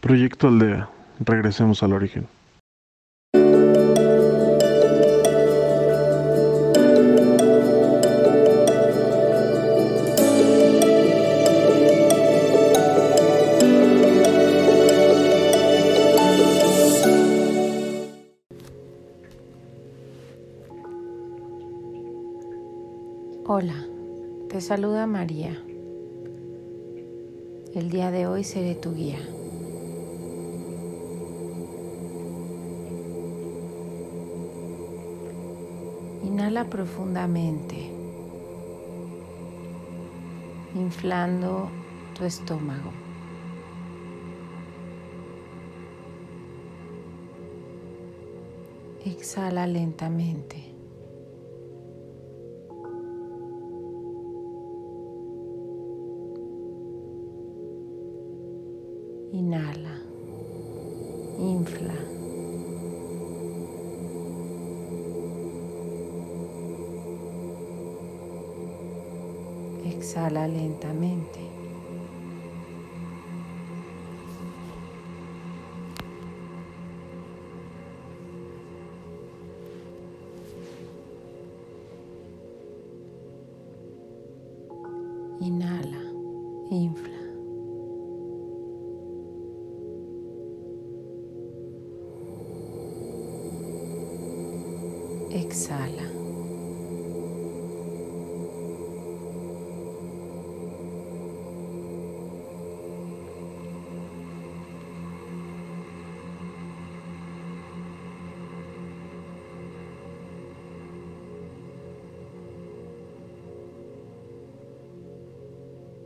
Proyecto Aldea. Regresemos al origen. Hola, te saluda María. El día de hoy seré tu guía. Inhala profundamente, inflando tu estómago. Exhala lentamente. Lentamente. Inhala, infla.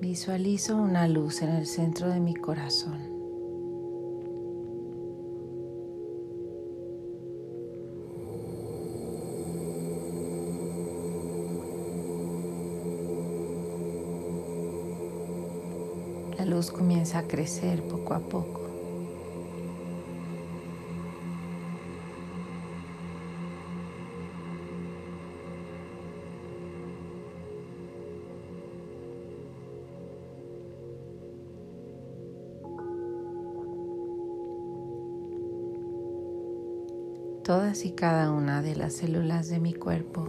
Visualizo una luz en el centro de mi corazón. La luz comienza a crecer poco a poco. Todas y cada una de las células de mi cuerpo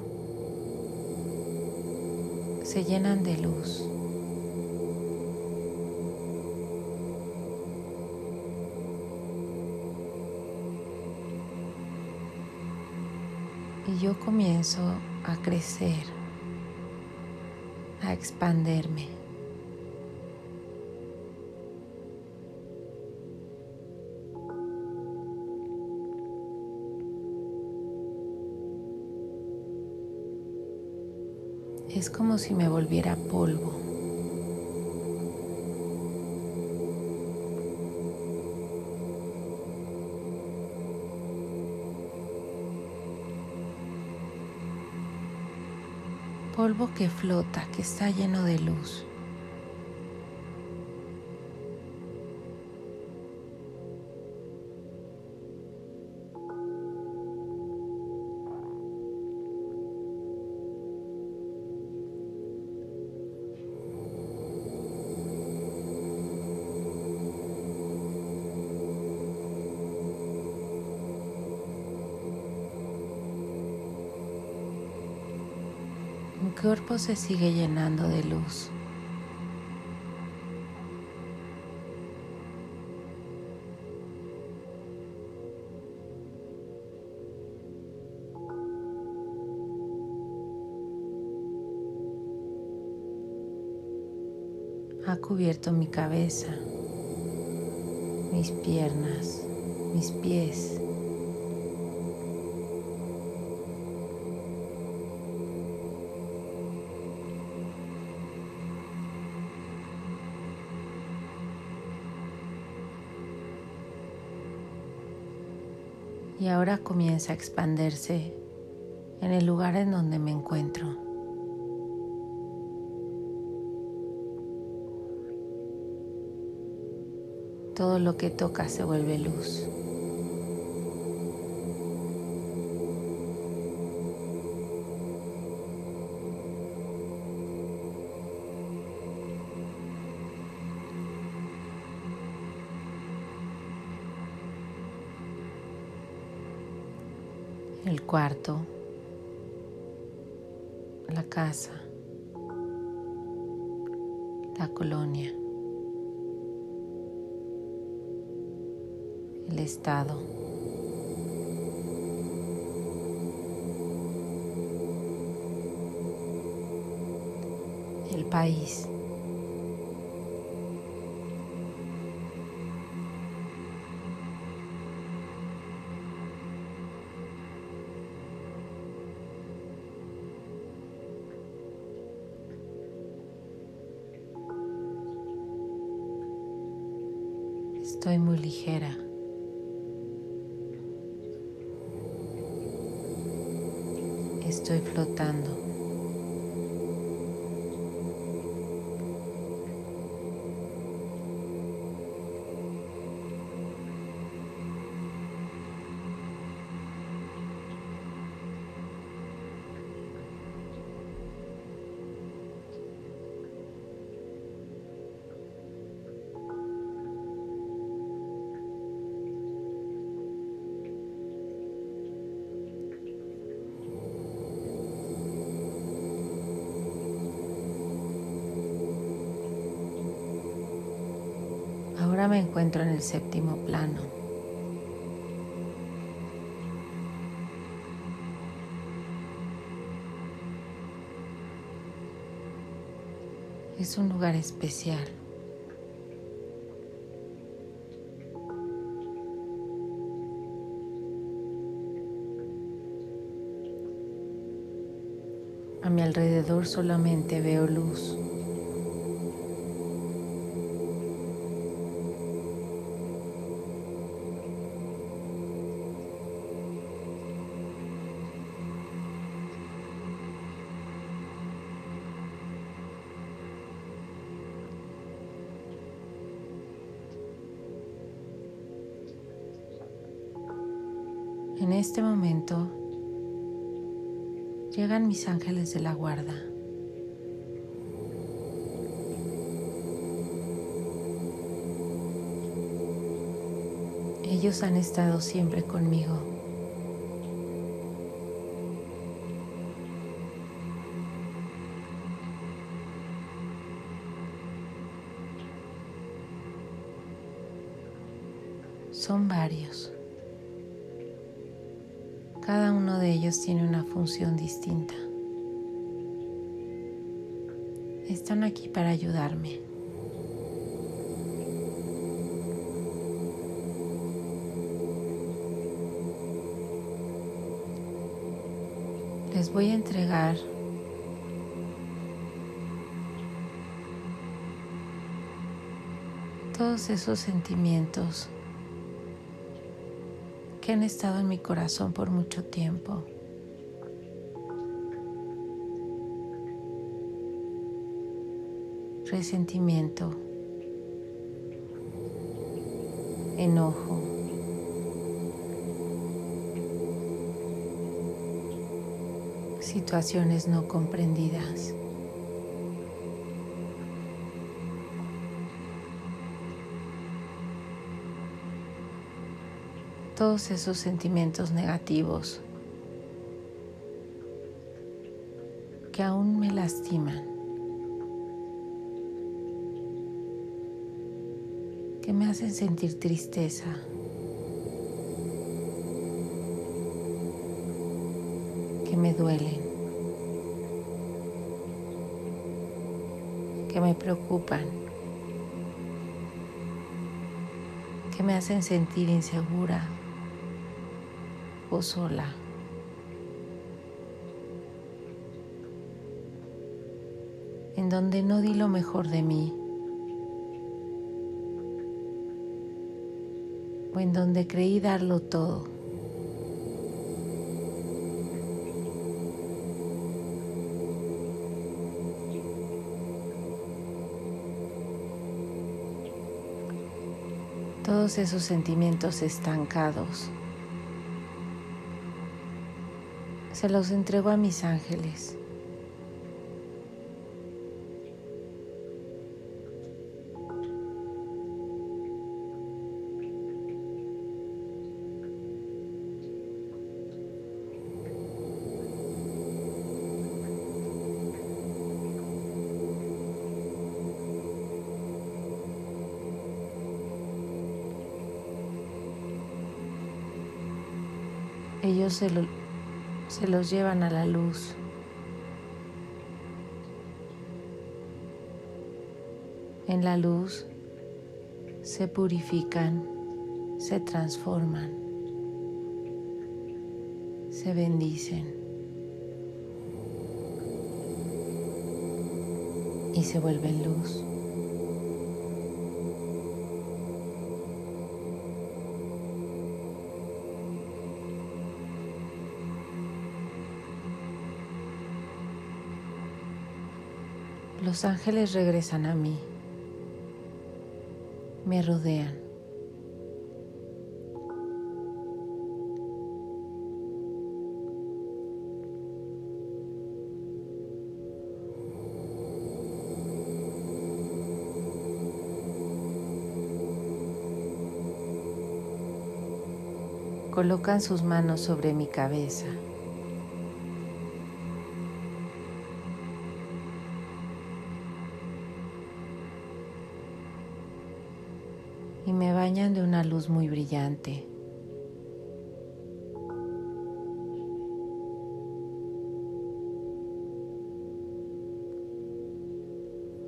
se llenan de luz. y yo comienzo a crecer, a expanderme. Es como si me volviera polvo. polvo que flota, que está lleno de luz. Cuerpo se sigue llenando de luz. Ha cubierto mi cabeza, mis piernas, mis pies. Y ahora comienza a expandirse en el lugar en donde me encuentro. Todo lo que toca se vuelve luz. El cuarto, la casa, la colonia, el estado. el país. Estoy muy ligera. Estoy flotando. Me encuentro en el séptimo plano. Es un lugar especial. A mi alrededor solamente veo luz. Llegan mis ángeles de la guarda. Ellos han estado siempre conmigo. Son varios. Ellos tiene una función distinta. Están aquí para ayudarme. Les voy a entregar todos esos sentimientos que han estado en mi corazón por mucho tiempo. Resentimiento, enojo, situaciones no comprendidas. Todos esos sentimientos negativos que aún me lastiman, que me hacen sentir tristeza. que me duelen, que me preocupan, que me hacen sentir insegura, sola. En donde no di lo mejor de mí. O en donde creí darlo todo. Todos esos sentimientos estancados. se los entrego a mis ángeles. ellos se lo, se los llevan a la luz. En la luz se purifican, se transforman, se bendicen y se vuelven luz. Los ángeles regresan a mí, me rodean. Colocan sus manos sobre mi cabeza. Muy brillante.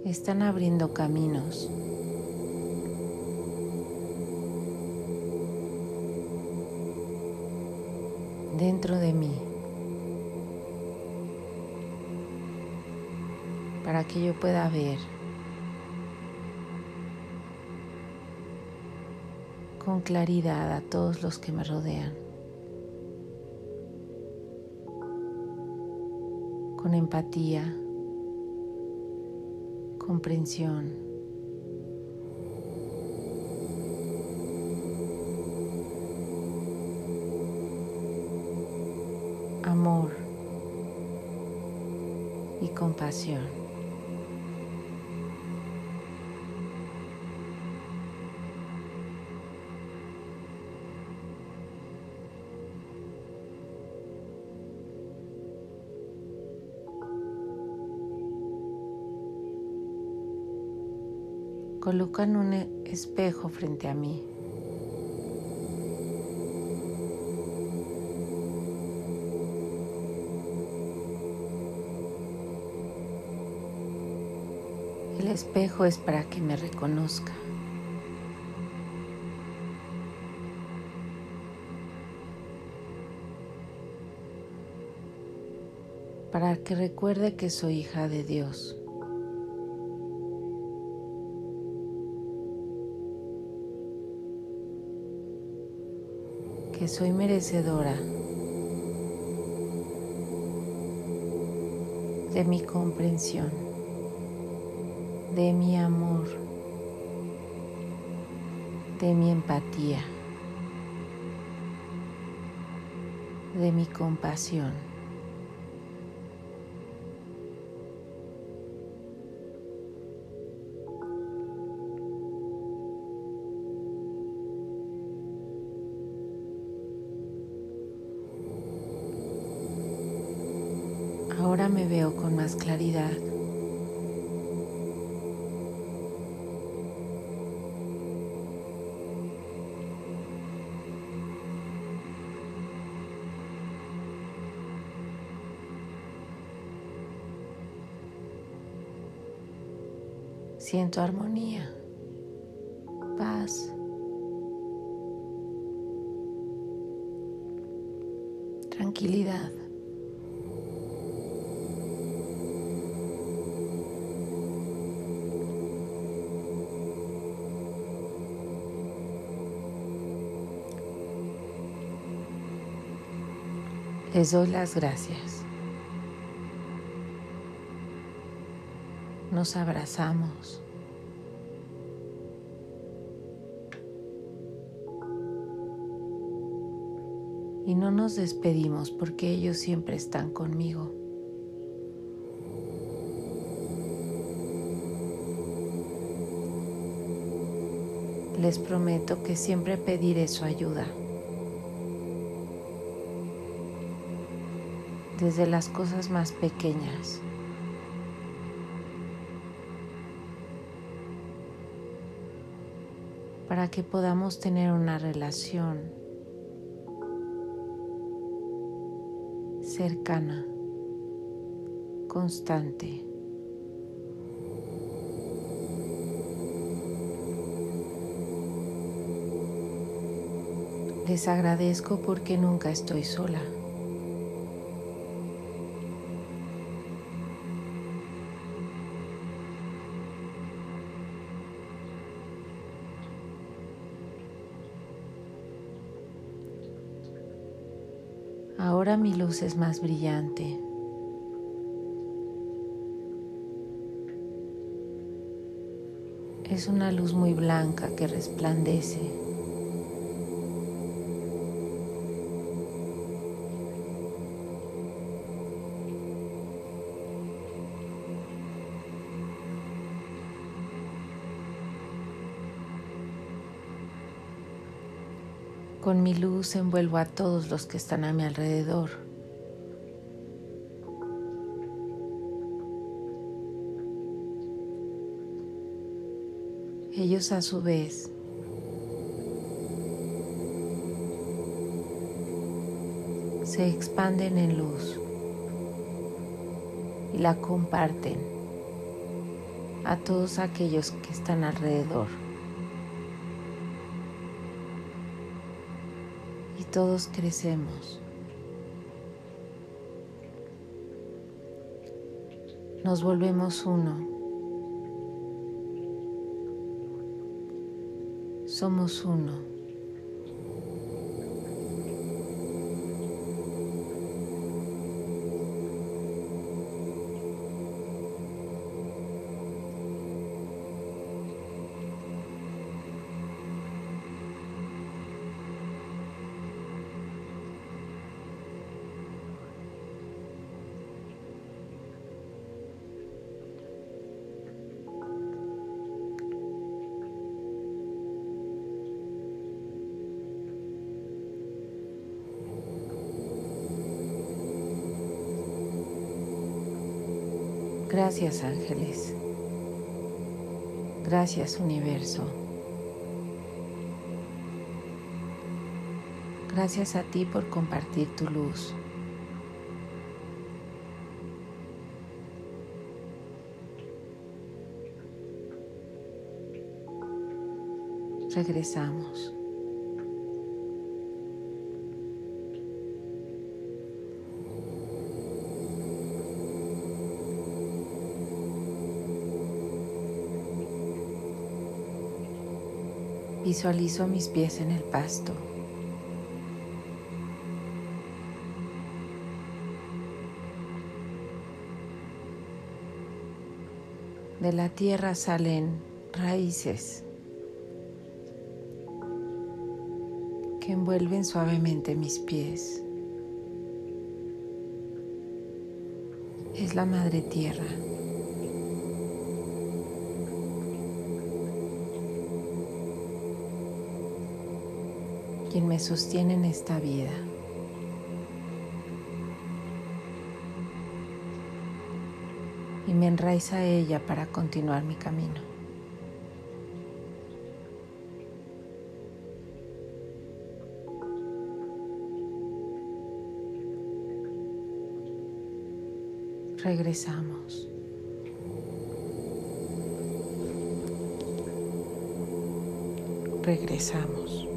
Están abriendo caminos. dentro de mí para que yo pueda ver con claridad a todos los que me rodean, con empatía, comprensión. amor y compasión. Un espejo frente a mí. El espejo es para que me reconozca. Para que recuerde que soy hija de Dios. que soy merecedora de mi comprensión, de mi amor, de mi empatía, de mi compasión. Claridad. Siento armonía, paz, tranquilidad. Les doy las gracias. Nos abrazamos. Y no nos despedimos porque ellos siempre están conmigo. Les prometo que siempre pediré su ayuda. Desde las cosas más pequeñas. para que podamos tener una relación cercana, constante. Les agradezco porque nunca estoy sola. Ahora mi luz es más brillante. Es una luz muy blanca que resplandece. Mi luz envuelvo a todos los que están a mi alrededor. Ellos a su vez se expanden en luz y la comparten a todos aquellos que están alrededor. Todos crecemos. Nos volvemos uno. Somos uno. Gracias ángeles. Gracias universo. Gracias a ti por compartir tu luz. Regresamos. Visualizo mis pies en el pasto. De la tierra salen raíces que envuelven suavemente mis pies. Es la madre tierra. Quien me sostiene en esta vida. Y me enraiza ella para continuar mi camino. Regresamos. Regresamos.